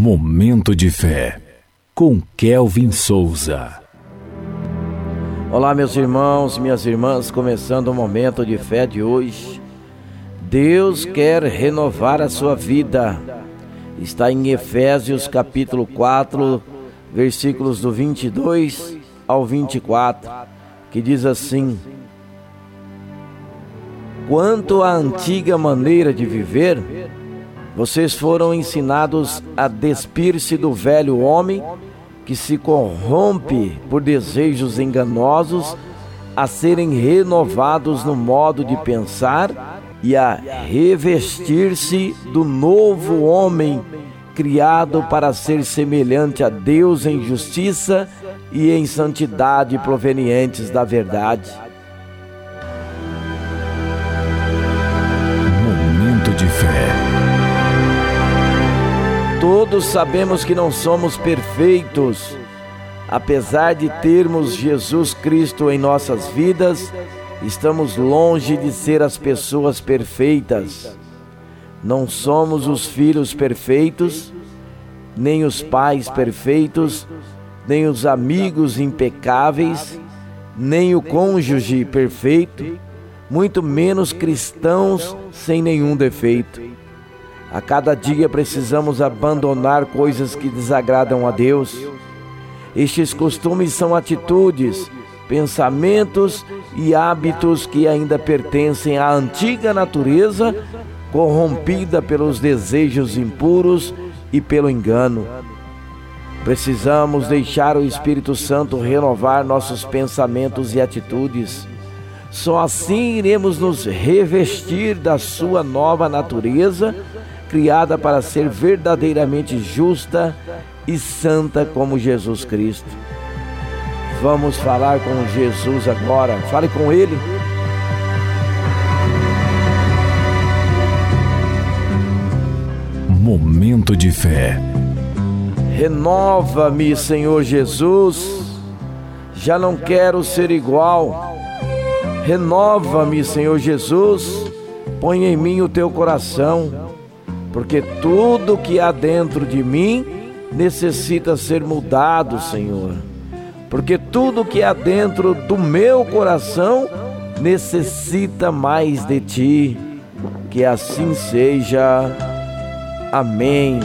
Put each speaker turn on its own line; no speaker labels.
Momento de fé com Kelvin Souza.
Olá, meus irmãos, minhas irmãs, começando o momento de fé de hoje. Deus quer renovar a sua vida. Está em Efésios capítulo 4, versículos do 22 ao 24, que diz assim: Quanto à antiga maneira de viver, vocês foram ensinados a despir-se do velho homem que se corrompe por desejos enganosos, a serem renovados no modo de pensar e a revestir-se do novo homem criado para ser semelhante a Deus em justiça e em santidade provenientes da verdade. Todos sabemos que não somos perfeitos. Apesar de termos Jesus Cristo em nossas vidas, estamos longe de ser as pessoas perfeitas. Não somos os filhos perfeitos, nem os pais perfeitos, nem os amigos impecáveis, nem o cônjuge perfeito, muito menos cristãos sem nenhum defeito. A cada dia precisamos abandonar coisas que desagradam a Deus. Estes costumes são atitudes, pensamentos e hábitos que ainda pertencem à antiga natureza, corrompida pelos desejos impuros e pelo engano. Precisamos deixar o Espírito Santo renovar nossos pensamentos e atitudes. Só assim iremos nos revestir da sua nova natureza criada para ser verdadeiramente justa e santa como Jesus Cristo. Vamos falar com Jesus agora. Fale com Ele.
Momento de fé.
Renova-me, Senhor Jesus. Já não quero ser igual. Renova-me, Senhor Jesus. Põe em mim o teu coração porque tudo que há dentro de mim necessita ser mudado, Senhor. Porque tudo que há dentro do meu coração necessita mais de ti. Que assim seja. Amém.